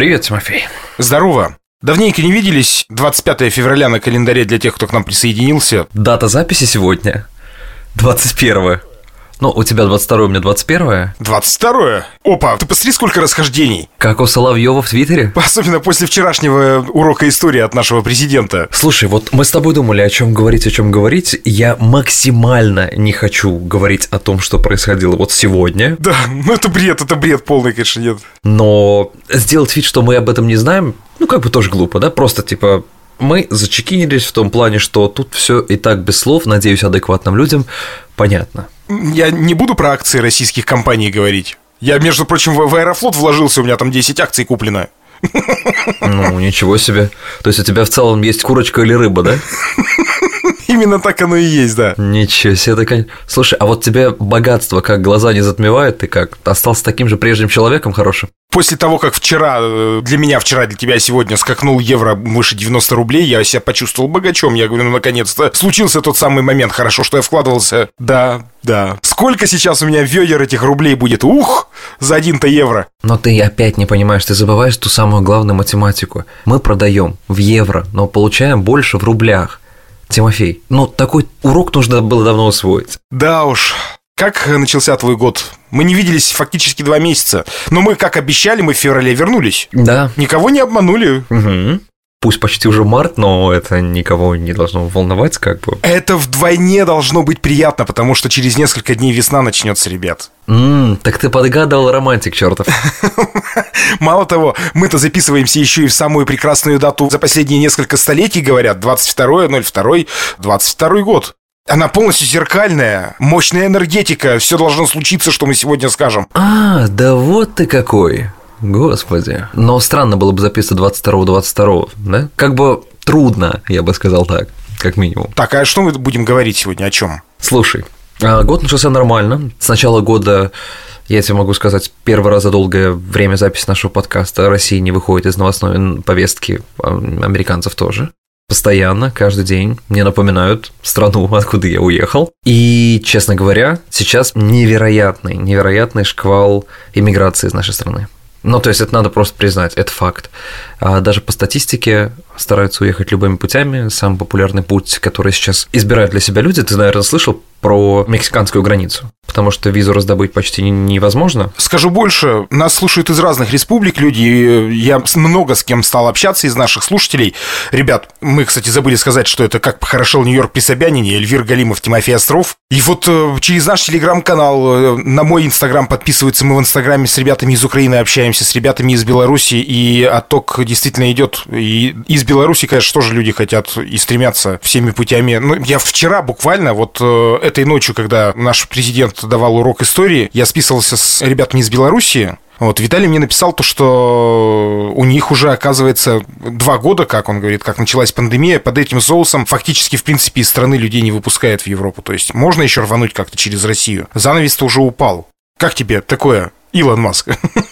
Привет, Тимофей. Здорово. Давненько не виделись. 25 февраля на календаре для тех, кто к нам присоединился. Дата записи сегодня 21 ну, у тебя 22 у меня 21 22 Опа, ты посмотри, сколько расхождений. Как у Соловьева в Твиттере? Особенно после вчерашнего урока истории от нашего президента. Слушай, вот мы с тобой думали, о чем говорить, о чем говорить. Я максимально не хочу говорить о том, что происходило вот сегодня. Да, ну это бред, это бред полный, конечно, нет. Но сделать вид, что мы об этом не знаем, ну как бы тоже глупо, да? Просто типа мы зачекинились в том плане, что тут все и так без слов, надеюсь, адекватным людям понятно. Я не буду про акции российских компаний говорить. Я, между прочим, в Аэрофлот вложился, у меня там 10 акций куплено. Ну, ничего себе. То есть у тебя в целом есть курочка или рыба, да? Именно так оно и есть, да. Ничего себе, это, конечно... Слушай, а вот тебе богатство как глаза не затмевает? Ты как, остался таким же прежним человеком хорошим? После того, как вчера, э, для меня вчера, для тебя сегодня скакнул евро выше 90 рублей, я себя почувствовал богачом. Я говорю, ну, наконец-то случился тот самый момент. Хорошо, что я вкладывался. Да, да. Сколько сейчас у меня ведер этих рублей будет? Ух, за один-то евро. Но ты опять не понимаешь, ты забываешь ту самую главную математику. Мы продаем в евро, но получаем больше в рублях. Тимофей, ну такой урок нужно было давно усвоить. Да уж. Как начался твой год? Мы не виделись фактически два месяца. Но мы, как обещали, мы в феврале вернулись. Да. Никого не обманули. Угу. Пусть почти уже март, но это никого не должно волновать, как бы. Это вдвойне должно быть приятно, потому что через несколько дней весна начнется, ребят. Ммм, так ты подгадал романтик, чертов. Мало того, мы-то записываемся еще и в самую прекрасную дату за последние несколько столетий, говорят, 22.02, 22 год. Она полностью зеркальная, мощная энергетика, все должно случиться, что мы сегодня скажем. А, да вот ты какой. Господи. Но странно было бы записывать 22-22, да? Как бы трудно, я бы сказал так, как минимум. Так, а что мы будем говорить сегодня, о чем? Слушай, год начался нормально. С начала года я тебе могу сказать, первый раз за долгое время записи нашего подкаста Россия не выходит из новостной повестки, а, американцев тоже. Постоянно, каждый день мне напоминают страну, откуда я уехал. И, честно говоря, сейчас невероятный, невероятный шквал иммиграции из нашей страны. Ну, то есть это надо просто признать, это факт. А даже по статистике стараются уехать любыми путями. Самый популярный путь, который сейчас избирают для себя люди, ты, наверное, слышал про мексиканскую границу, потому что визу раздобыть почти невозможно. Скажу больше, нас слушают из разных республик люди, я много с кем стал общаться из наших слушателей. Ребят, мы, кстати, забыли сказать, что это «Как похорошел Нью-Йорк при Собянине», Эльвир Галимов, Тимофей Остров. И вот э, через наш телеграм-канал, э, на мой инстаграм подписываются, мы в инстаграме с ребятами из Украины общаемся, с ребятами из Беларуси, и отток действительно идет. И из Беларуси, конечно, тоже люди хотят и стремятся всеми путями. Ну, я вчера буквально вот э, этой ночью, когда наш президент давал урок истории, я списывался с ребятами из Беларуси, вот, Виталий мне написал то, что у них уже, оказывается, два года, как он говорит, как началась пандемия, под этим соусом фактически, в принципе, из страны людей не выпускает в Европу. То есть можно еще рвануть как-то через Россию. Занавес-то уже упал. Как тебе такое, Илон Маск?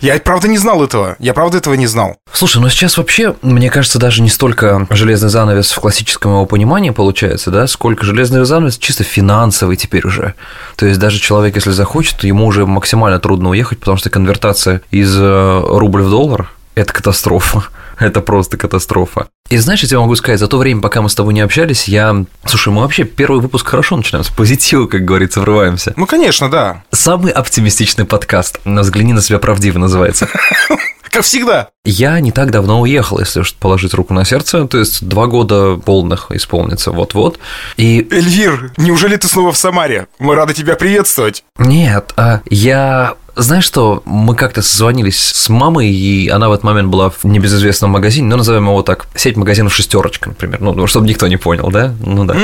Я, правда, не знал этого. Я, правда, этого не знал. Слушай, ну сейчас вообще, мне кажется, даже не столько железный занавес в классическом его понимании получается, да, сколько железный занавес чисто финансовый теперь уже. То есть даже человек, если захочет, ему уже максимально трудно уехать, потому что конвертация из э, рубль в доллар – это катастрофа. Это просто катастрофа. И знаешь, я тебе могу сказать, за то время, пока мы с тобой не общались, я... Слушай, мы вообще первый выпуск хорошо начинаем, с позитива, как говорится, врываемся. Ну, конечно, да. Самый оптимистичный подкаст. «Взгляни на себя правдиво» называется. Как всегда. Я не так давно уехал, если уж положить руку на сердце, то есть два года полных исполнится вот-вот. И... Эльвир, неужели ты снова в Самаре? Мы рады тебя приветствовать. Нет, а я знаешь что, мы как-то созвонились с мамой, и она в этот момент была в небезызвестном магазине, ну, назовем его так, сеть магазинов «Шестерочка», например, ну, чтобы никто не понял, да? Ну, да.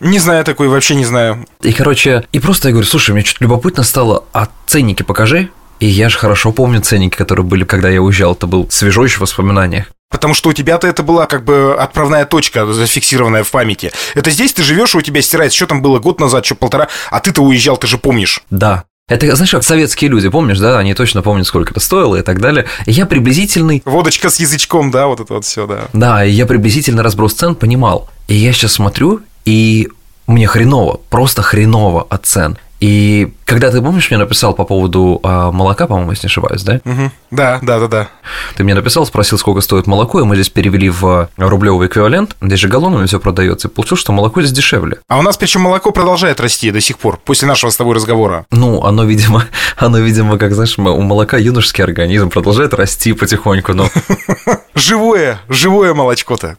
Не знаю такой, вообще не знаю. И, короче, и просто я говорю, слушай, мне что-то любопытно стало, а ценники покажи, и я же хорошо помню ценники, которые были, когда я уезжал. Это был свежо еще в воспоминаниях. Потому что у тебя-то это была как бы отправная точка, зафиксированная в памяти. Это здесь ты живешь, у тебя стирается, что там было год назад, что полтора, а ты-то уезжал, ты же помнишь. Да, это, знаешь, как советские люди, помнишь, да? Они точно помнят, сколько это стоило и так далее. И я приблизительный... Водочка с язычком, да, вот это вот все, да. Да, и я приблизительно разброс цен понимал. И я сейчас смотрю, и мне хреново, просто хреново от цен. И Когда ты, помнишь, мне написал по поводу а, молока, по-моему, если не ошибаюсь, да? Угу. Да, да, да, да. Ты мне написал, спросил, сколько стоит молоко, и мы здесь перевели в рублевый эквивалент, здесь же галлонами все продается, и получилось, что молоко здесь дешевле. А у нас причем молоко продолжает расти до сих пор, после нашего с тобой разговора. Ну, оно, видимо, оно, видимо, как, знаешь, у молока юношеский организм продолжает расти потихоньку, но... Живое, живое молочко-то.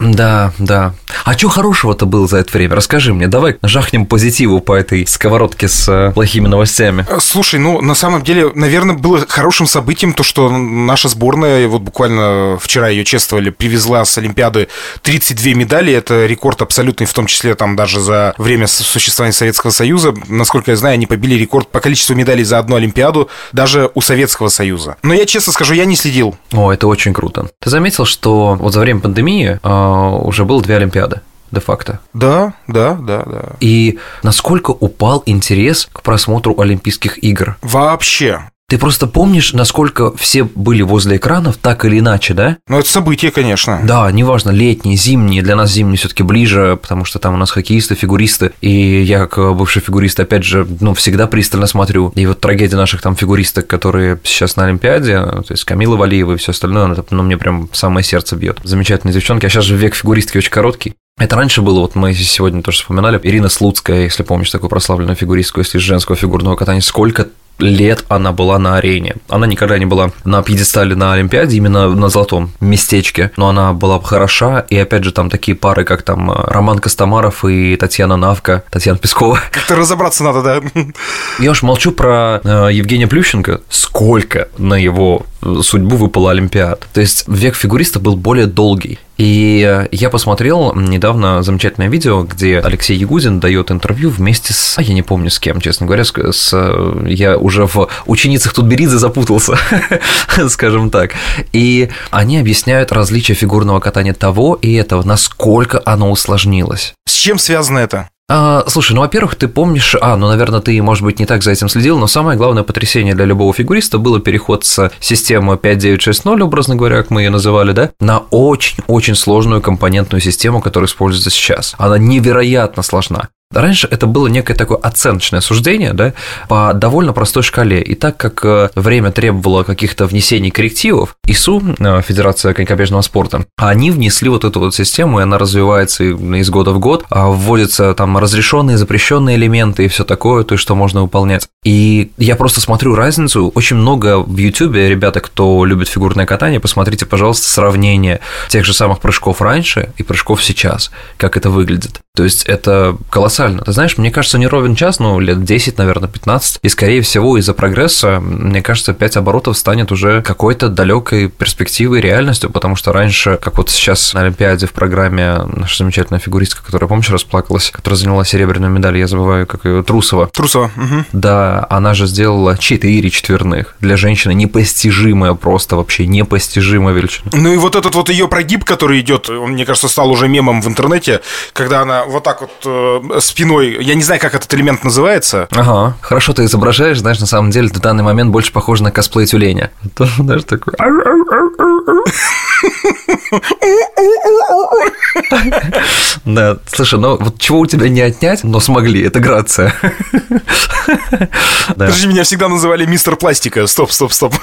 Да, да. А что хорошего-то было за это время? Расскажи мне, давай жахнем позитиву по этой сковородке с э, плохими новостями. Э, слушай, ну, на самом деле, наверное, было хорошим событием то, что наша сборная, вот буквально вчера ее чествовали, привезла с Олимпиады 32 медали. Это рекорд абсолютный, в том числе там даже за время существования Советского Союза. Насколько я знаю, они побили рекорд по количеству медалей за одну Олимпиаду даже у Советского Союза. Но я честно скажу, я не следил. О, это очень круто. Ты заметил, что вот за время пандемии э, уже было две Олимпиады? Де-факто. Да, да, да, да. И насколько упал интерес к просмотру Олимпийских игр? Вообще. Ты просто помнишь, насколько все были возле экранов, так или иначе, да? Ну, это событие, конечно. Да, неважно, летние, зимние, для нас зимние все таки ближе, потому что там у нас хоккеисты, фигуристы, и я, как бывший фигурист, опять же, ну, всегда пристально смотрю. И вот трагедия наших там фигуристок, которые сейчас на Олимпиаде, то есть Камила Валиева и все остальное, это, ну, мне прям самое сердце бьет. Замечательные девчонки, а сейчас же век фигуристки очень короткий. Это раньше было, вот мы сегодня тоже вспоминали, Ирина Слуцкая, если помнишь, такую прославленную фигуристку, если из женского фигурного катания, сколько лет она была на арене. Она никогда не была на пьедестале на Олимпиаде, именно на золотом местечке, но она была хороша, и опять же там такие пары, как там э, Роман Костомаров и Татьяна Навка, Татьяна Пескова. Как-то разобраться надо, да? Я уж молчу про э, Евгения Плющенко, сколько на его судьбу выпала Олимпиад. То есть век фигуриста был более долгий. И я посмотрел недавно замечательное видео, где Алексей Ягудин дает интервью вместе с... А я не помню с кем, честно говоря, с... с я уже в ученицах Тутберидзе запутался, скажем так. И они объясняют различия фигурного катания того и этого, насколько оно усложнилось. С чем связано это? А, слушай, ну, во-первых, ты помнишь, а, ну, наверное, ты, может быть, не так за этим следил, но самое главное потрясение для любого фигуриста было переход с системы 5960, образно говоря, как мы ее называли, да, на очень-очень сложную компонентную систему, которая используется сейчас. Она невероятно сложна. Раньше это было некое такое оценочное суждение, да, по довольно простой шкале. И так как э, время требовало каких-то внесений коррективов, ИСУ, э, Федерация конькобежного спорта, они внесли вот эту вот систему, и она развивается из года в год, а вводятся там разрешенные, запрещенные элементы и все такое, то, что можно выполнять. И я просто смотрю разницу. Очень много в YouTube, ребята, кто любит фигурное катание, посмотрите, пожалуйста, сравнение тех же самых прыжков раньше и прыжков сейчас, как это выглядит. То есть это колоссально. Ты знаешь, мне кажется, не ровен час, но лет 10, наверное, 15. И, скорее всего, из-за прогресса, мне кажется, 5 оборотов станет уже какой-то далекой перспективой, реальностью, потому что раньше, как вот сейчас на Олимпиаде в программе наша замечательная фигуристка, которая, помнишь, расплакалась, которая заняла серебряную медаль, я забываю, как ее, Трусова. Трусова, угу. Да, она же сделала 4 четверных. Для женщины непостижимая просто, вообще непостижимая величина. Ну и вот этот вот ее прогиб, который идет, он, мне кажется, стал уже мемом в интернете, когда она вот так вот э, спиной, я не знаю, как этот элемент называется. Ага, хорошо ты изображаешь, знаешь, на самом деле в данный момент больше похоже на косплей тюленя. Тоже, знаешь, такой... Да, слушай, ну вот чего у тебя не отнять, но смогли, это грация. Подожди, меня всегда называли мистер пластика. Стоп, стоп, стоп.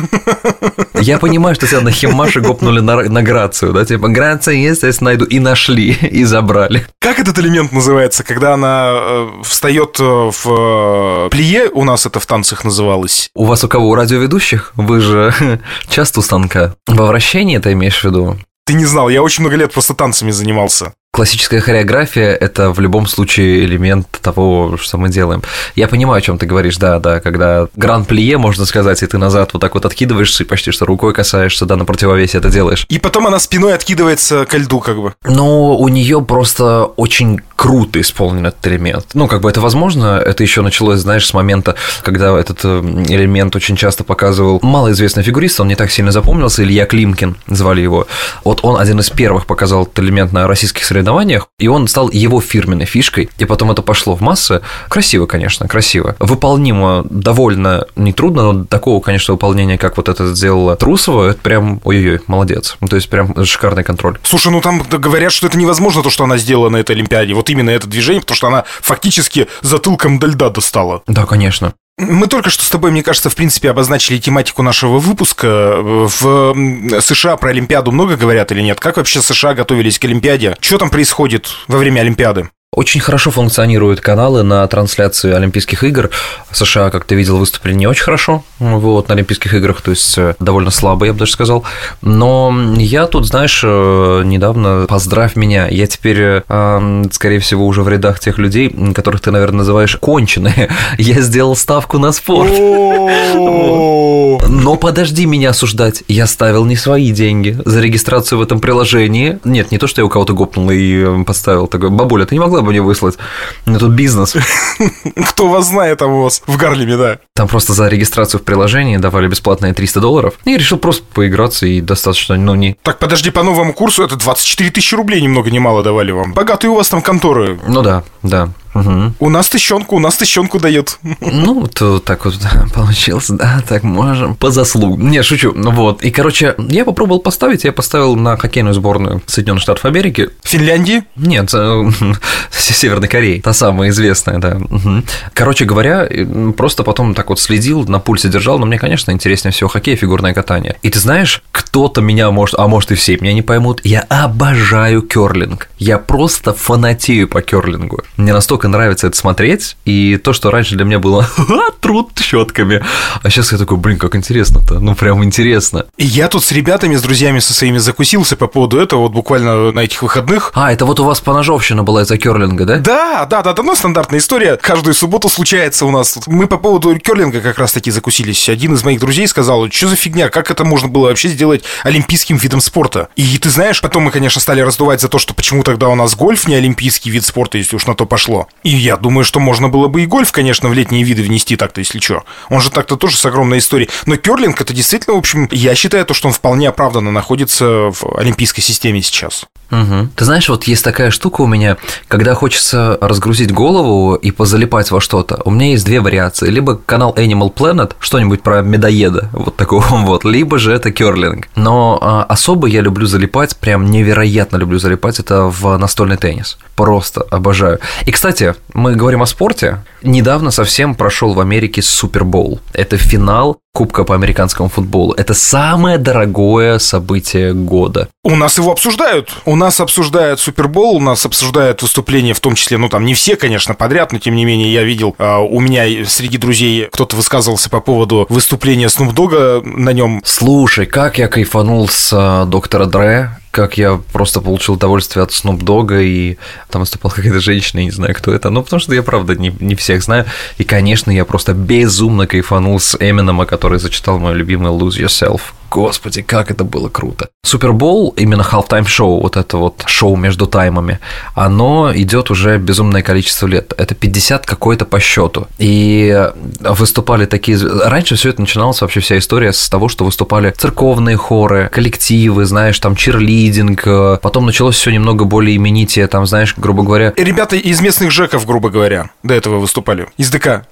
Я понимаю, что тебя на химмаше гопнули на, на грацию, да? Типа, грация есть, я найду. И нашли, и забрали. Как этот элемент называется, когда она э, встает э, в э, плие, у нас это в танцах называлось? У вас у кого? У радиоведущих? Вы же часто у станка. Во вращении это имеешь в виду? Ты не знал, я очень много лет просто танцами занимался. Классическая хореография – это в любом случае элемент того, что мы делаем. Я понимаю, о чем ты говоришь, да, да, когда гран-плие, можно сказать, и ты назад вот так вот откидываешься и почти что рукой касаешься, да, на противовесе это делаешь. И потом она спиной откидывается ко льду, как бы. Но у нее просто очень круто исполнен этот элемент. Ну, как бы это возможно, это еще началось, знаешь, с момента, когда этот э, элемент очень часто показывал малоизвестный фигурист, он не так сильно запомнился, Илья Климкин звали его. Вот он один из первых показал этот элемент на российских соревнованиях соревнованиях, и он стал его фирменной фишкой, и потом это пошло в массы. Красиво, конечно, красиво. Выполнимо довольно нетрудно, но такого, конечно, выполнения, как вот это сделала Трусова, это прям, ой-ой-ой, молодец. Ну, то есть прям шикарный контроль. Слушай, ну там говорят, что это невозможно, то, что она сделала на этой Олимпиаде. Вот именно это движение, потому что она фактически затылком до льда достала. Да, конечно. Мы только что с тобой, мне кажется, в принципе, обозначили тематику нашего выпуска. В США про Олимпиаду много говорят или нет? Как вообще США готовились к Олимпиаде? Что там происходит во время Олимпиады? Очень хорошо функционируют каналы на трансляции Олимпийских игр. США, как ты видел, выступили не очень хорошо вот, на Олимпийских играх, то есть э, довольно слабо, я бы даже сказал. Но я тут, знаешь, э, недавно поздравь меня. Я теперь, э, скорее всего, уже в рядах тех людей, которых ты, наверное, называешь конченые. Я сделал ставку на спорт. Но подожди меня осуждать. Я ставил не свои деньги за регистрацию в этом приложении. Нет, не то, что я у кого-то гопнул и поставил такой. Бабуля, ты не могла бы мне выслать? У меня тут бизнес. Кто вас знает там у вас в Гарлеме, да? Там просто за регистрацию в приложении давали бесплатные 300 долларов. И решил просто поиграться и достаточно, ну, не... Так, подожди, по новому курсу это 24 тысячи рублей немного много ни мало давали вам. Богатые у вас там конторы. Ну да, да. Угу. У нас тыщенку, у нас тыщенку дает. Ну, то так вот получилось, да, так можем, по заслугам. Не, шучу, ну вот. И, короче, я попробовал поставить, я поставил на хоккейную сборную Соединенных Штатов Америки. Финляндии? Нет, э, Северной Кореи, та самая известная, да. Угу. Короче говоря, просто потом так вот следил, на пульсе держал, но мне, конечно, интереснее всего хоккей и фигурное катание. И ты знаешь, кто-то меня может, а может и все меня не поймут, я обожаю керлинг. Я просто фанатею по керлингу. Мне настолько настолько нравится это смотреть, и то, что раньше для меня было труд щетками, а сейчас я такой, блин, как интересно-то, ну прям интересно. И я тут с ребятами, с друзьями со своими закусился по поводу этого вот буквально на этих выходных. А, это вот у вас поножовщина была из-за керлинга, да? Да, да, да, да, ну стандартная история, каждую субботу случается у нас. Мы по поводу керлинга как раз таки закусились. Один из моих друзей сказал, что за фигня, как это можно было вообще сделать олимпийским видом спорта? И ты знаешь, потом мы, конечно, стали раздувать за то, что почему тогда у нас гольф не олимпийский вид спорта, если уж на то пошло. И я думаю, что можно было бы и гольф, конечно, в летние виды внести так-то, если что. Он же так-то тоже с огромной историей. Но керлинг это действительно, в общем, я считаю то, что он вполне оправданно находится в олимпийской системе сейчас. Угу. Ты знаешь, вот есть такая штука у меня, когда хочется разгрузить голову и позалипать во что-то, у меня есть две вариации. Либо канал Animal Planet, что-нибудь про медоеда, вот такого вот, либо же это керлинг. Но а, особо я люблю залипать, прям невероятно люблю залипать, это в настольный теннис. Просто обожаю. И, кстати, мы говорим о спорте. Недавно совсем прошел в Америке Супербол. Это финал Кубка по американскому футболу. Это самое дорогое событие года. У нас его обсуждают. У нас обсуждают Супербол, у нас обсуждают выступления, в том числе, ну там не все, конечно, подряд, но тем не менее я видел, э, у меня среди друзей кто-то высказывался по поводу выступления Dogg на нем. Слушай, как я кайфанул с э, доктора Дре как я просто получил удовольствие от Snoop Dogg, и там выступала какая-то женщина, я не знаю, кто это, ну, потому что я, правда, не, не всех знаю, и, конечно, я просто безумно кайфанул с Эминома, который зачитал мой любимый Lose Yourself. Господи, как это было круто. Супербол, именно halftime шоу, вот это вот шоу между таймами, оно идет уже безумное количество лет. Это 50 какой-то по счету. И выступали такие... Раньше все это начиналось, вообще вся история с того, что выступали церковные хоры, коллективы, знаешь, там чирлидинг, потом началось все немного более именитие, там, знаешь, грубо говоря... Ребята из местных жеков, грубо говоря, до этого выступали, из ДК.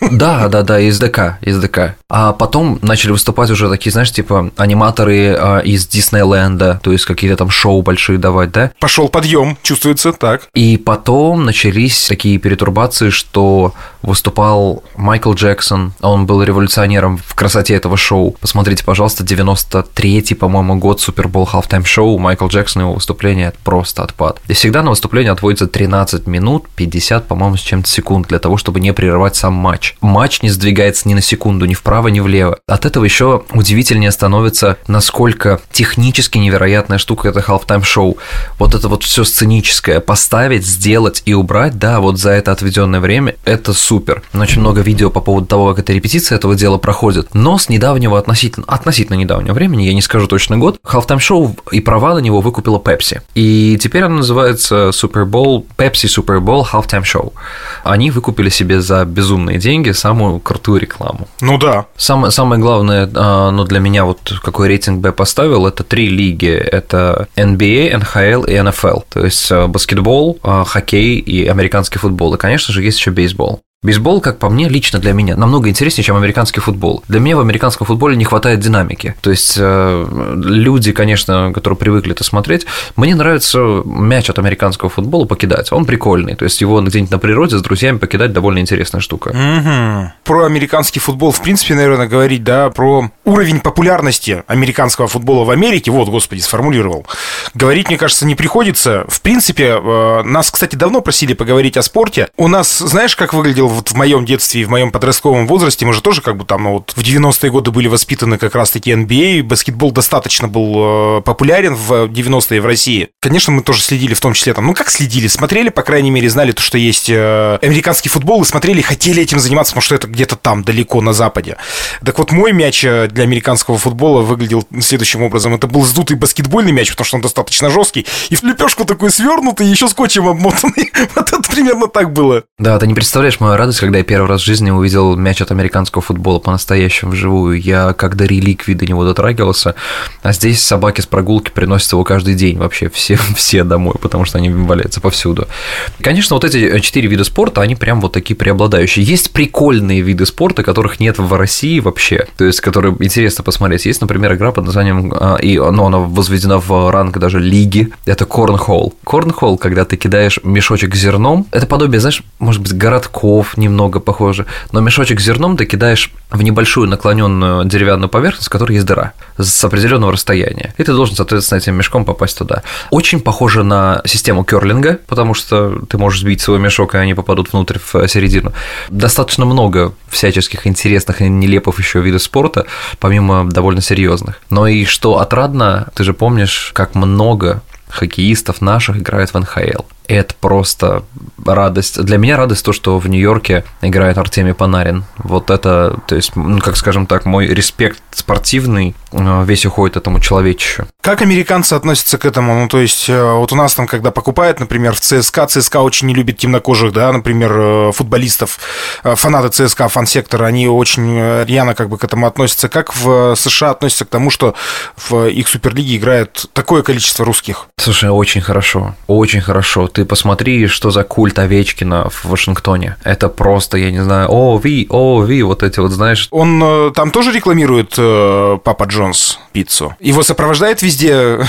Да, да, да, из ДК, из ДК. А потом начали выступать уже такие, знаешь, типа аниматоры а, из Диснейленда, то есть какие-то там шоу большие давать, да? Пошел подъем, чувствуется так. И потом начались такие перетурбации, что выступал Майкл Джексон, он был революционером в красоте этого шоу. Посмотрите, пожалуйста, 93-й, по-моему, год Супербол Halftime шоу Майкл Джексон, его выступление это просто отпад. И всегда на выступление отводится 13 минут 50, по-моему, с чем-то секунд для того, чтобы не прерывать сам матч. Матч не сдвигается ни на секунду, ни вправо, ни влево. От этого еще удивительнее становится, насколько технически невероятная штука это halftime шоу. Вот это вот все сценическое, поставить, сделать и убрать, да, вот за это отведенное время, это супер. Очень много видео по поводу того, как эта репетиция этого дела проходит. Но с недавнего относительно, относительно недавнего времени, я не скажу точно год, halftime шоу и права на него выкупила Pepsi. И теперь оно называется Super Bowl, Pepsi Super Bowl Halftime Show. Они выкупили себе за безумные деньги самую крутую рекламу. Ну да. Самое, самое главное, а, ну, для меня вот какой рейтинг бы я поставил, это три лиги. Это NBA, NHL и NFL. То есть э, баскетбол, э, хоккей и американский футбол. И, конечно же, есть еще бейсбол. Бейсбол, как по мне, лично для меня, намного интереснее, чем американский футбол. Для меня в американском футболе не хватает динамики. То есть э, люди, конечно, которые привыкли это смотреть, мне нравится мяч от американского футбола покидать. Он прикольный. То есть его где-нибудь на природе с друзьями покидать довольно интересная штука. Угу. Про американский футбол, в принципе, наверное, говорить, да, про уровень популярности американского футбола в Америке, вот, господи, сформулировал. Говорить, мне кажется, не приходится. В принципе, э, нас, кстати, давно просили поговорить о спорте. У нас, знаешь, как выглядел вот в моем детстве и в моем подростковом возрасте, мы же тоже как бы там, ну, вот в 90-е годы были воспитаны как раз-таки NBA, баскетбол достаточно был э, популярен в 90-е в России. Конечно, мы тоже следили в том числе там, ну как следили, смотрели, по крайней мере, знали то, что есть э, американский футбол, и смотрели, хотели этим заниматься, потому что это где-то там, далеко на западе. Так вот, мой мяч э, для американского футбола выглядел следующим образом. Это был сдутый баскетбольный мяч, потому что он достаточно жесткий, и в лепешку такой свернутый, еще скотчем обмотанный. Вот это примерно так было. Да, ты не представляешь мою радость, когда я первый раз в жизни увидел мяч от американского футбола по-настоящему вживую. Я как до реликвии до него дотрагивался, а здесь собаки с прогулки приносят его каждый день вообще все, все домой, потому что они валяются повсюду. Конечно, вот эти четыре вида спорта, они прям вот такие преобладающие. Есть прикольные виды спорта, которых нет в России вообще, то есть которые интересно посмотреть. Есть, например, игра под названием, а, и ну, она возведена в ранг даже лиги, это корнхолл. Корнхолл, когда ты кидаешь мешочек зерном, это подобие, знаешь, может быть, городков, немного похоже, но мешочек с зерном ты кидаешь в небольшую наклоненную деревянную поверхность, в которой есть дыра с определенного расстояния. И ты должен, соответственно, этим мешком попасть туда. Очень похоже на систему керлинга, потому что ты можешь сбить свой мешок, и они попадут внутрь в середину. Достаточно много всяческих интересных и нелепых еще видов спорта, помимо довольно серьезных. Но и что отрадно, ты же помнишь, как много хоккеистов наших играет в НХЛ это просто радость. Для меня радость то, что в Нью-Йорке играет Артемий Панарин. Вот это, то есть, ну, как скажем так, мой респект спортивный э, весь уходит этому человечищу. Как американцы относятся к этому? Ну, то есть, э, вот у нас там, когда покупают, например, в ЦСКА, ЦСКА очень не любит темнокожих, да, например, э, футболистов, фанаты ЦСКА, фан-сектора, они очень рьяно как бы к этому относятся. Как в США относятся к тому, что в их суперлиге играет такое количество русских? Слушай, очень хорошо, очень хорошо ты посмотри, что за культ Овечкина в Вашингтоне. Это просто, я не знаю, о, Ви, о, Ви, вот эти вот, знаешь. Он э, там тоже рекламирует э, Папа Джонс пиццу? Его сопровождает везде?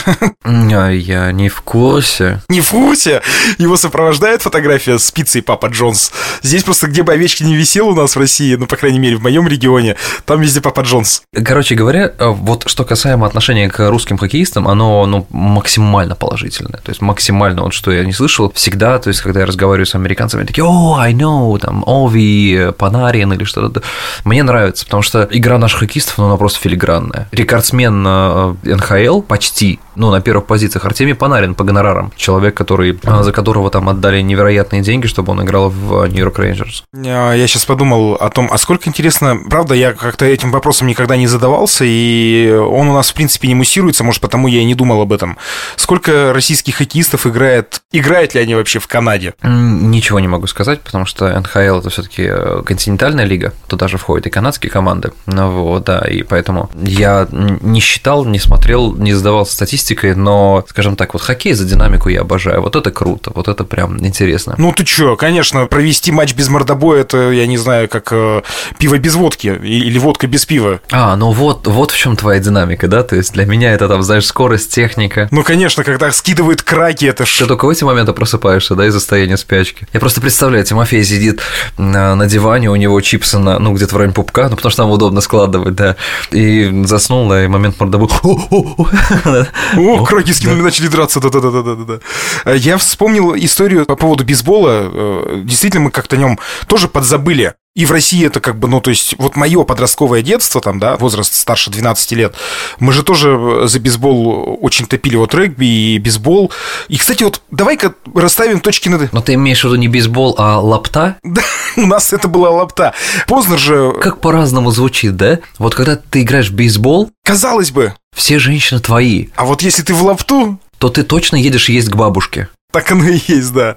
Я не в курсе. Не в курсе? Его сопровождает фотография с пиццей Папа Джонс. Здесь просто, где бы Овечкин не висел у нас в России, ну, по крайней мере, в моем регионе, там везде Папа Джонс. Короче говоря, э, вот что касаемо отношения к русским хоккеистам, оно ну, максимально положительное. То есть максимально, вот что я не слышал, слышал всегда, то есть, когда я разговариваю с американцами, такие, о, I know, там, Ови, Панарин или что-то. Мне нравится, потому что игра наших хоккеистов, ну, она просто филигранная. Рекордсмен на э, НХЛ почти, ну, на первых позициях Артемий Панарин по гонорарам. Человек, который, э, за которого там отдали невероятные деньги, чтобы он играл в Нью-Йорк Рейнджерс. Я сейчас подумал о том, а сколько интересно, правда, я как-то этим вопросом никогда не задавался, и он у нас, в принципе, не муссируется, может, потому я и не думал об этом. Сколько российских хоккеистов играет, играет играют ли они вообще в Канаде? Ничего не могу сказать, потому что НХЛ это все-таки э, континентальная лига, туда же входят и канадские команды. Ну вот, да, и поэтому я не считал, не смотрел, не задавался статистикой, но, скажем так, вот хоккей за динамику я обожаю. Вот это круто, вот это прям интересно. Ну ты чё, конечно, провести матч без мордобоя, это, я не знаю, как э, пиво без водки или водка без пива. А, ну вот, вот в чем твоя динамика, да? То есть для меня это там, знаешь, скорость, техника. Ну, конечно, когда скидывают краки, это ж... Ты только в эти моменты просыпаешься, да, из состояния спячки. Я просто представляю, Тимофей сидит на, на диване, у него чипсы на, ну, где-то в районе пупка, ну, потому что там удобно складывать, да, и заснул, да, и момент мордобой. О, краки скинули, начали драться, да-да-да-да-да. Я вспомнил историю по поводу бейсбола. Э, действительно, мы как-то о нем тоже подзабыли. И в России это как бы, ну, то есть, вот мое подростковое детство, там, да, возраст старше 12 лет, мы же тоже за бейсбол очень топили вот регби и бейсбол. И, кстати, вот давай-ка расставим точки над... Но ты имеешь в виду не бейсбол, а лапта? Да, у нас это была лапта. Поздно же... Как по-разному звучит, да? Вот когда ты играешь в бейсбол... Казалось бы. Все женщины твои. А вот если ты в лапту... То ты точно едешь есть к бабушке. Так оно и есть, да.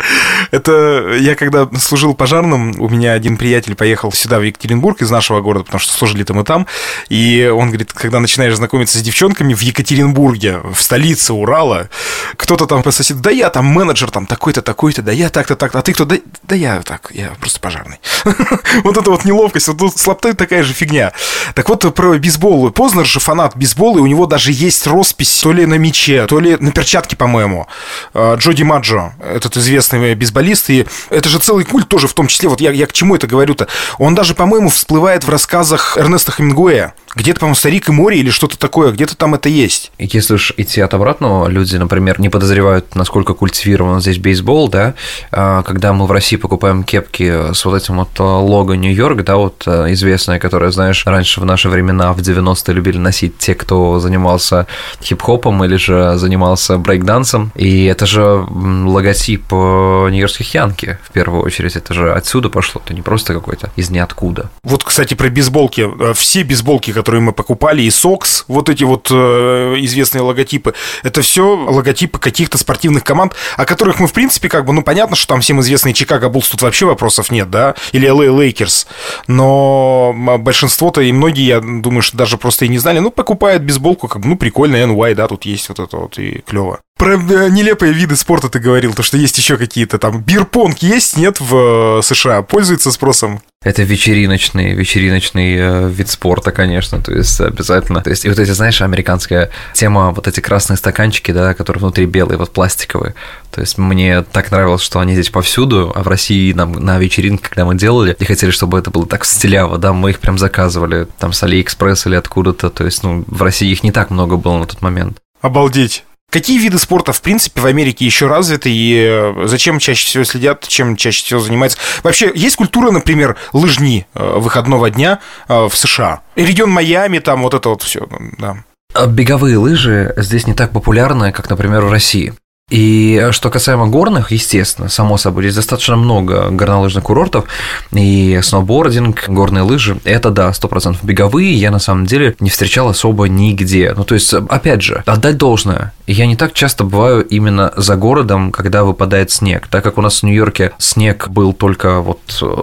Это я когда служил пожарным, у меня один приятель поехал сюда, в Екатеринбург, из нашего города, потому что служили там и там. И он говорит, когда начинаешь знакомиться с девчонками в Екатеринбурге, в столице Урала, кто-то там по соседу, да я там менеджер, там такой-то, такой-то, да я так-то, так-то, а ты кто? Да, да я так, я просто пожарный. Вот это вот неловкость, вот слабта такая же фигня. Так вот, про бейсбол. Познер же фанат бейсбола, и у него даже есть роспись то ли на мече, то ли на перчатке, по-моему. А, Джоди Маджо, этот известный бейсболист, и это же целый культ тоже в том числе. Вот я, я к чему это говорю-то? Он даже, по-моему, всплывает в рассказах Эрнеста Хемингуэя. Где-то, по-моему, «Старик и море» или что-то такое, где-то там это есть. И если уж идти от обратного, люди, например, не подозревают, насколько культивирован здесь бейсбол, да, а, когда мы в России покупаем кепки с вот этим вот а, лого Нью-Йорк, да, вот а, известное, которое, знаешь, раньше в наши времена, в 90-е любили носить те, кто занимался хип-хопом или же занимался брейкдансом, и это же логотип нью-йоркских Янки, в первую очередь, это же отсюда пошло, это не просто какой-то из ниоткуда. Вот, кстати, про бейсболки. Все бейсболки, которые мы покупали, и Сокс, вот эти вот э, известные логотипы, это все логотипы каких-то спортивных команд, о которых мы, в принципе, как бы, ну, понятно, что там всем известные Чикаго Буллс, тут вообще вопросов нет, да, или LA Lakers, но большинство-то и многие, я думаю, что даже просто и не знали, ну, покупают бейсболку, как бы, ну, прикольно, NY, да, тут есть вот это вот, и клево. Про э, нелепые виды спорта ты говорил, то, что есть еще какие-то там, бирпонг есть, нет, в э, США, пользуется спросом? Это вечериночный, вечериночный э, вид спорта, конечно, то есть обязательно. То есть и вот эти, знаешь, американская тема, вот эти красные стаканчики, да, которые внутри белые, вот пластиковые. То есть мне так нравилось, что они здесь повсюду, а в России нам на вечеринке, когда мы делали, и хотели, чтобы это было так стиляво, да, мы их прям заказывали, там с Алиэкспресс или откуда-то, то есть, ну, в России их не так много было на тот момент. Обалдеть. Какие виды спорта, в принципе, в Америке еще развиты, и э, за чем чаще всего следят, чем чаще всего занимаются? Вообще, есть культура, например, лыжни э, выходного дня э, в США? Регион Майами, там вот это вот все, да. А беговые лыжи здесь не так популярны, как, например, в России. И что касаемо горных, естественно, само собой, здесь достаточно много горнолыжных курортов, и сноубординг, горные лыжи, это, да, 100%. Беговые я, на самом деле, не встречал особо нигде. Ну, то есть, опять же, отдать должное. Я не так часто бываю именно за городом, когда выпадает снег, так как у нас в Нью-Йорке снег был только вот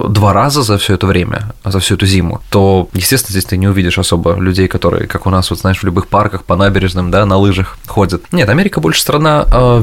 два раза за все это время, за всю эту зиму, то, естественно, здесь ты не увидишь особо людей, которые, как у нас, вот знаешь, в любых парках по набережным, да, на лыжах ходят. Нет, Америка больше страна э,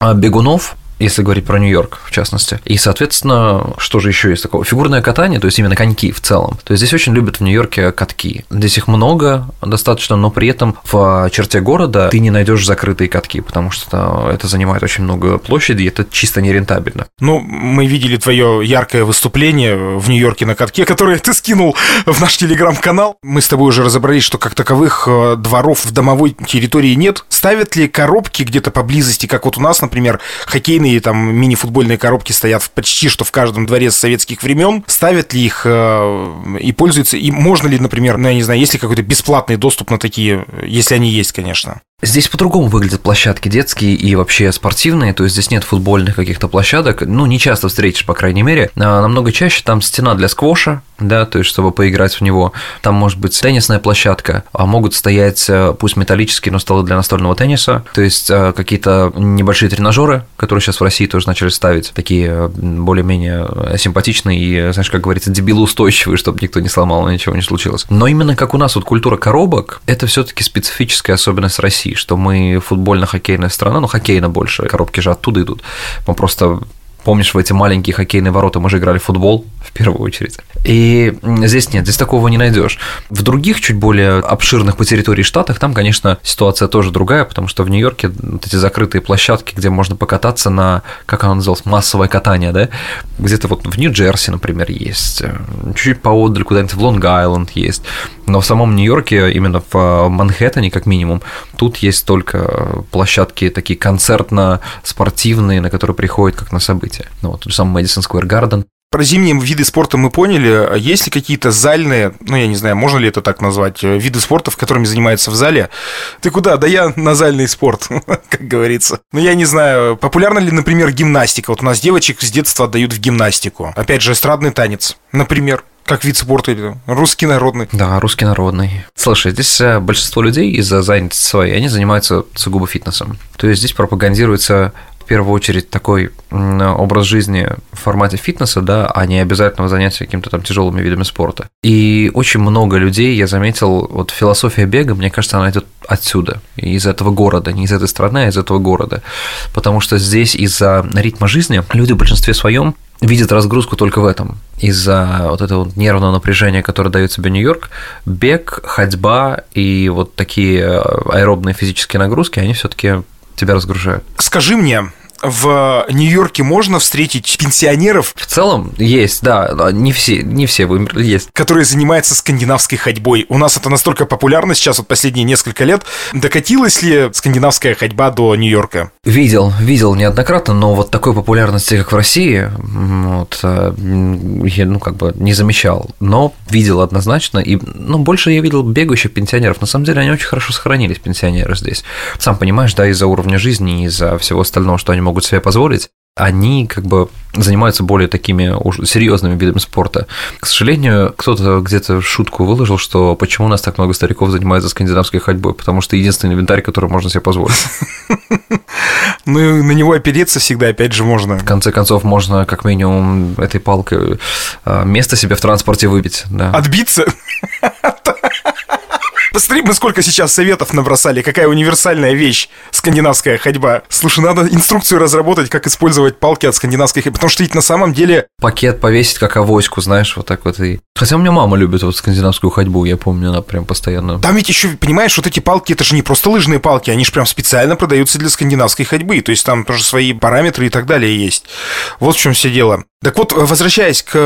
а бегунов если говорить про Нью-Йорк, в частности. И, соответственно, что же еще есть такого? Фигурное катание, то есть именно коньки в целом. То есть здесь очень любят в Нью-Йорке катки. Здесь их много достаточно, но при этом в черте города ты не найдешь закрытые катки, потому что это занимает очень много площади, и это чисто нерентабельно. Ну, мы видели твое яркое выступление в Нью-Йорке на катке, которое ты скинул в наш телеграм-канал. Мы с тобой уже разобрались, что как таковых э, дворов в домовой территории нет. Ставят ли коробки где-то поблизости, как вот у нас, например, хоккейные большие там мини-футбольные коробки стоят почти что в каждом дворе с советских времен. Ставят ли их э, и пользуются? И можно ли, например, ну, я не знаю, есть ли какой-то бесплатный доступ на такие, если они есть, конечно? Здесь по-другому выглядят площадки детские и вообще спортивные, то есть здесь нет футбольных каких-то площадок, ну, не часто встретишь, по крайней мере, а намного чаще там стена для сквоша, да, то есть чтобы поиграть в него, там может быть теннисная площадка, а могут стоять э, пусть металлические, но столы для настольного тенниса, то есть э, какие-то небольшие тренажеры, которые сейчас в России тоже начали ставить, такие э, более-менее симпатичные и, знаешь, как говорится, дебилоустойчивые, чтобы никто не сломал, ничего не случилось. Но именно как у нас вот культура коробок, это все таки специфическая особенность России, что мы футбольно-хоккейная страна, ну, хоккейно больше, коробки же оттуда идут. Мы просто Помнишь, в эти маленькие хоккейные ворота мы же играли в футбол в первую очередь. И здесь нет, здесь такого не найдешь. В других, чуть более обширных по территории штатах, там, конечно, ситуация тоже другая, потому что в Нью-Йорке вот эти закрытые площадки, где можно покататься на, как оно называлось, массовое катание, да, где-то вот в Нью-Джерси, например, есть, чуть-чуть поодаль куда-нибудь в Лонг-Айленд есть, но в самом Нью-Йорке, именно в Манхэттене, как минимум, тут есть только площадки такие концертно-спортивные, на которые приходят как на события. Ну, вот тот же самый Мэдисон Сквер Гарден, про зимние виды спорта мы поняли. Есть ли какие-то зальные, ну, я не знаю, можно ли это так назвать, э, виды спорта, в которыми занимаются в зале? Ты куда? Да я на зальный спорт, как говорится. Ну, я не знаю, популярна ли, например, гимнастика? Вот у нас девочек с детства отдают в гимнастику. Опять же, эстрадный танец, например. Как вид спорта или русский народный. Да, русский народный. Слушай, здесь э, большинство людей из-за занятости своей, они занимаются сугубо фитнесом. То есть здесь пропагандируется первую очередь такой образ жизни в формате фитнеса, да, а не обязательного занятия какими-то там тяжелыми видами спорта. И очень много людей, я заметил, вот философия бега, мне кажется, она идет отсюда, из этого города, не из этой страны, а из этого города. Потому что здесь из-за ритма жизни люди в большинстве своем видят разгрузку только в этом. Из-за вот этого нервного напряжения, которое дает себе Нью-Йорк, бег, ходьба и вот такие аэробные физические нагрузки, они все-таки тебя разгружают. Скажи мне, в Нью-Йорке можно встретить пенсионеров? В целом есть, да, не все, не все вымерли, есть. Которые занимаются скандинавской ходьбой. У нас это настолько популярно сейчас, вот последние несколько лет. Докатилась ли скандинавская ходьба до Нью-Йорка? Видел, видел неоднократно, но вот такой популярности, как в России, вот, э, я, ну, как бы не замечал, но видел однозначно, и, ну, больше я видел бегающих пенсионеров, на самом деле они очень хорошо сохранились, пенсионеры здесь. Сам понимаешь, да, из-за уровня жизни, из-за всего остального, что они могут могут себе позволить, они как бы занимаются более такими серьезными видами спорта. К сожалению, кто-то где-то шутку выложил, что почему у нас так много стариков занимаются скандинавской ходьбой, потому что единственный инвентарь, который можно себе позволить. Ну, и на него опереться всегда, опять же, можно. В конце концов, можно как минимум этой палкой а, место себе в транспорте выбить. Да. Отбиться? Посмотри, мы сколько сейчас советов набросали, какая универсальная вещь скандинавская ходьба. Слушай, надо инструкцию разработать, как использовать палки от скандинавской ходьбы, потому что ведь на самом деле... Пакет повесить, как авоську, знаешь, вот так вот и... Хотя у меня мама любит вот скандинавскую ходьбу, я помню, она прям постоянно... Там ведь еще, понимаешь, вот эти палки, это же не просто лыжные палки, они же прям специально продаются для скандинавской ходьбы, то есть там тоже свои параметры и так далее есть. Вот в чем все дело. Так вот, возвращаясь к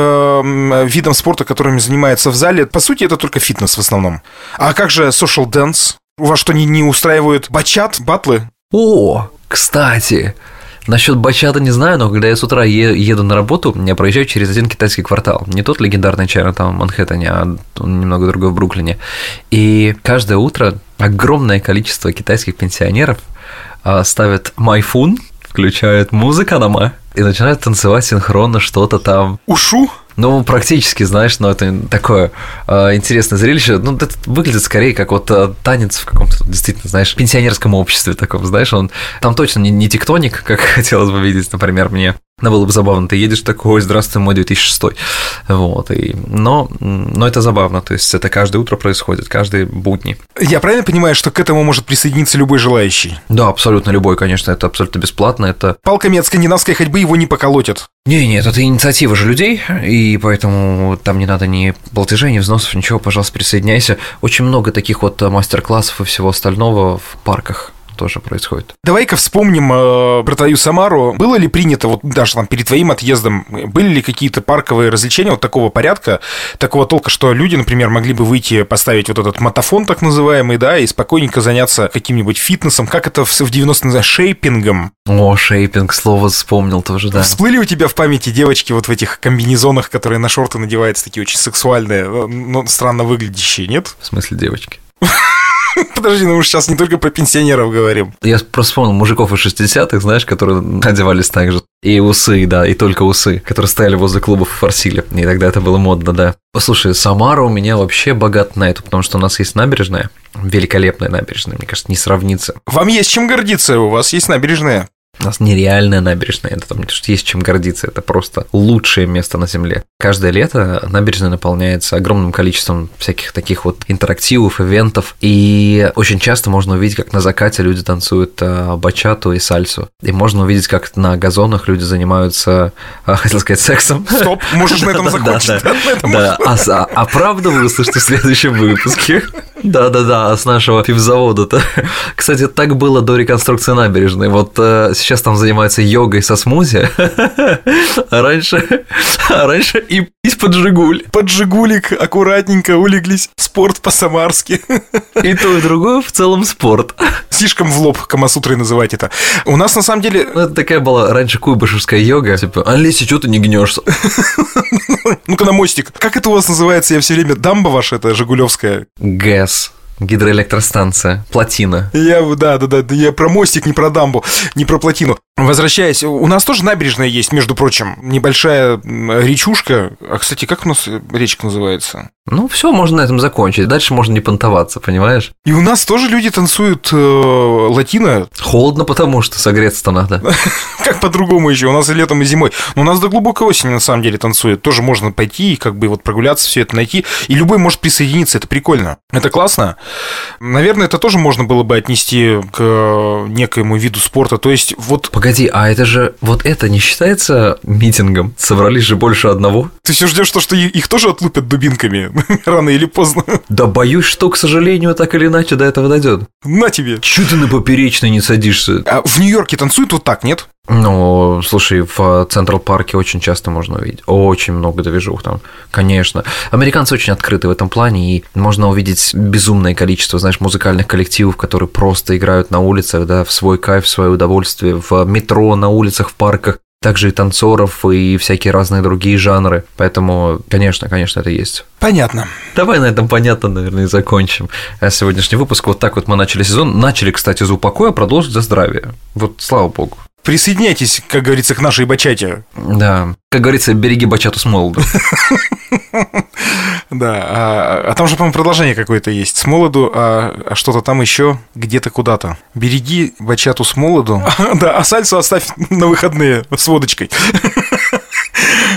видам спорта, которыми занимается в зале, по сути, это только фитнес в основном. А как же social dance? У вас что, не, не устраивают бачат, батлы? О, кстати, Насчет бачата не знаю, но когда я с утра еду на работу, я проезжаю через один китайский квартал. Не тот легендарный Чайна там в Манхэттене, а немного другой в Бруклине. И каждое утро огромное количество китайских пенсионеров а, ставят майфун, включают музыка дома и начинают танцевать синхронно что-то там. Ушу? Ну, практически, знаешь, но это такое э, интересное зрелище. Ну, это выглядит скорее как вот э, танец в каком-то, действительно, знаешь, пенсионерском обществе таком, знаешь, он там точно не, не тектоник, как хотелось бы видеть, например, мне. Но было бы забавно, ты едешь такой, здравствуй, мой 2006. Вот, и, но, но это забавно, то есть это каждое утро происходит, каждые будни. Я правильно понимаю, что к этому может присоединиться любой желающий? Да, абсолютно любой, конечно, это абсолютно бесплатно, это... Палками от скандинавской ходьбы его не поколотят. Не, нет, это инициатива же людей, и поэтому там не надо ни платежей, ни взносов, ничего, пожалуйста, присоединяйся. Очень много таких вот мастер-классов и всего остального в парках тоже происходит. Давай-ка вспомним э, про твою Самару. Было ли принято, вот даже там перед твоим отъездом, были ли какие-то парковые развлечения вот такого порядка, такого толка, что люди, например, могли бы выйти, поставить вот этот мотофон так называемый, да, и спокойненько заняться каким-нибудь фитнесом, как это в 90-е называется, шейпингом? О, шейпинг, слово вспомнил тоже, да. Всплыли у тебя в памяти девочки вот в этих комбинезонах, которые на шорты надеваются, такие очень сексуальные, но ну, странно выглядящие, нет? В смысле девочки? Подожди, ну мы сейчас не только про пенсионеров говорим. Я просто вспомнил мужиков из 60-х, знаешь, которые одевались так же. И усы, да, и только усы, которые стояли возле клубов и форсили. И тогда это было модно, да. Послушай, Самара у меня вообще богат на это, потому что у нас есть набережная, великолепная набережная, мне кажется, не сравнится. Вам есть чем гордиться, у вас есть набережная. У нас нереальная набережная, это там есть чем гордиться, это просто лучшее место на Земле. Каждое лето набережная наполняется огромным количеством всяких таких вот интерактивов, ивентов, и очень часто можно увидеть, как на закате люди танцуют а, бачату и сальсу, и можно увидеть, как на газонах люди занимаются, а, хотел сказать, сексом. Стоп, можешь на этом закончить. Да, а, правда вы услышите в следующем выпуске? Да-да-да, с нашего пивзавода-то. Кстати, так было до реконструкции набережной. Вот э, сейчас там занимаются йогой со смузи, а раньше, а раньше и из-под Жигуль. Под Жигулик аккуратненько улеглись. Спорт по-самарски. И то, и другое в целом спорт. Слишком в лоб Камасутрой называть это. У нас на самом деле... Ну, это такая была раньше куйбышевская йога. Типа, Олеся, что ты не гнешься? Ну-ка на мостик. Как это у вас называется? Я все время дамба ваша, это Жигулевская. ГЭС. Гидроэлектростанция, плотина. Я, да, да, да, я про мостик, не про дамбу, не про плотину. Возвращаясь, у нас тоже набережная есть, между прочим, небольшая речушка. А, кстати, как у нас речка называется? Ну, все, можно на этом закончить. Дальше можно не понтоваться, понимаешь? И у нас тоже люди танцуют э, латино. Холодно, потому что согреться-то надо. Как по-другому еще? У нас и летом, и зимой. Но у нас до глубокой осени на самом деле танцуют. Тоже можно пойти и как бы вот прогуляться, все это найти. И любой может присоединиться. Это прикольно. Это классно. Наверное, это тоже можно было бы отнести к некоему виду спорта. То есть вот... Погоди, а это же... Вот это не считается митингом? Собрались же больше одного? Ты все ждешь, то, что их тоже отлупят дубинками рано или поздно. Да боюсь, что, к сожалению, так или иначе до этого дойдет. На тебе. Чего ты на поперечный не садишься? А в Нью-Йорке танцуют вот так, нет? Ну, слушай, в Централ Парке очень часто можно увидеть. Очень много движух там, конечно. Американцы очень открыты в этом плане, и можно увидеть безумное количество, знаешь, музыкальных коллективов, которые просто играют на улицах, да, в свой кайф, в свое удовольствие, в метро, на улицах, в парках также и танцоров, и всякие разные другие жанры. Поэтому, конечно, конечно, это есть. Понятно. Давай на этом понятно, наверное, и закончим сегодняшний выпуск. Вот так вот мы начали сезон. Начали, кстати, за упокой, а продолжить за здравие. Вот слава богу. Присоединяйтесь, как говорится, к нашей бачате. Да, как говорится, береги бачату с молоду. Да, а, а там же, по-моему, продолжение какое-то есть. С молоду, а, а что-то там еще где-то куда-то. Береги бачату с молоду. Да, а сальсу оставь на выходные с водочкой.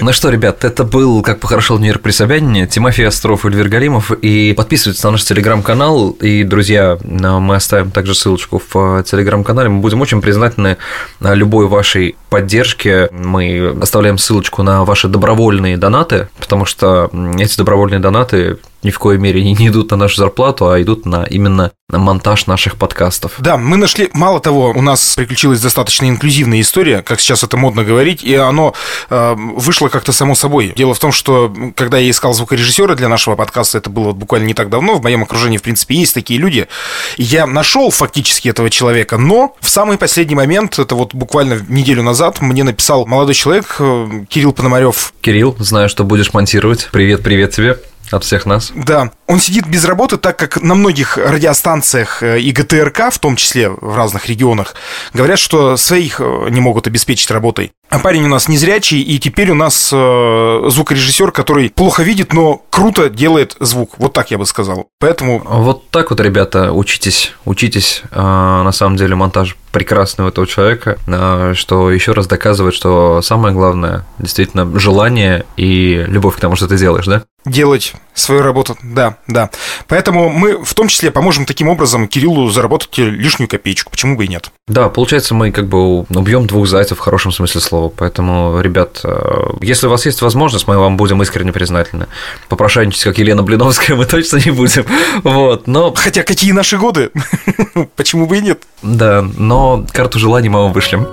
Ну что, ребят, это был «Как похорошел Нью-Йорк при Собянине», Тимофей Остров, Эльвир Галимов, и подписывайтесь на наш телеграм-канал, и, друзья, мы оставим также ссылочку в телеграм-канале, мы будем очень признательны любой вашей поддержке, мы оставляем ссылочку на ваши добровольные донаты, потому что эти добровольные донаты ни в коей мере не идут на нашу зарплату, а идут на именно на монтаж наших подкастов. Да, мы нашли, мало того, у нас приключилась достаточно инклюзивная история, как сейчас это модно говорить, и оно э, вышло как-то само собой. Дело в том, что когда я искал звукорежиссера для нашего подкаста, это было буквально не так давно, в моем окружении, в принципе, есть такие люди, я нашел фактически этого человека, но в самый последний момент, это вот буквально неделю назад, мне написал молодой человек, э, Кирилл Пономарев. Кирилл, знаю, что будешь монтировать. Привет, привет тебе. От всех нас. Да. Он сидит без работы, так как на многих радиостанциях э, и ГТРК, в том числе в разных регионах, говорят, что своих э, не могут обеспечить работой. А парень у нас незрячий, и теперь у нас э, звукорежиссер, который плохо видит, но круто делает звук. Вот так я бы сказал. Поэтому... Вот так вот, ребята, учитесь, учитесь. Э, на самом деле монтаж прекрасный у этого человека, э, что еще раз доказывает, что самое главное действительно желание и любовь к тому, что ты делаешь, да? Делать свою работу, да, да. Поэтому мы в том числе поможем таким образом Кириллу заработать лишнюю копеечку, почему бы и нет. Да, получается, мы как бы убьем двух зайцев в хорошем смысле слова. Поэтому, ребят, э, если у вас есть возможность, мы вам будем искренне признательны. Попрошайничать, как Елена Блиновская, мы точно не будем. Вот, но... Хотя какие наши годы? Почему бы и нет? Да, но карту желаний мы вам вышлем.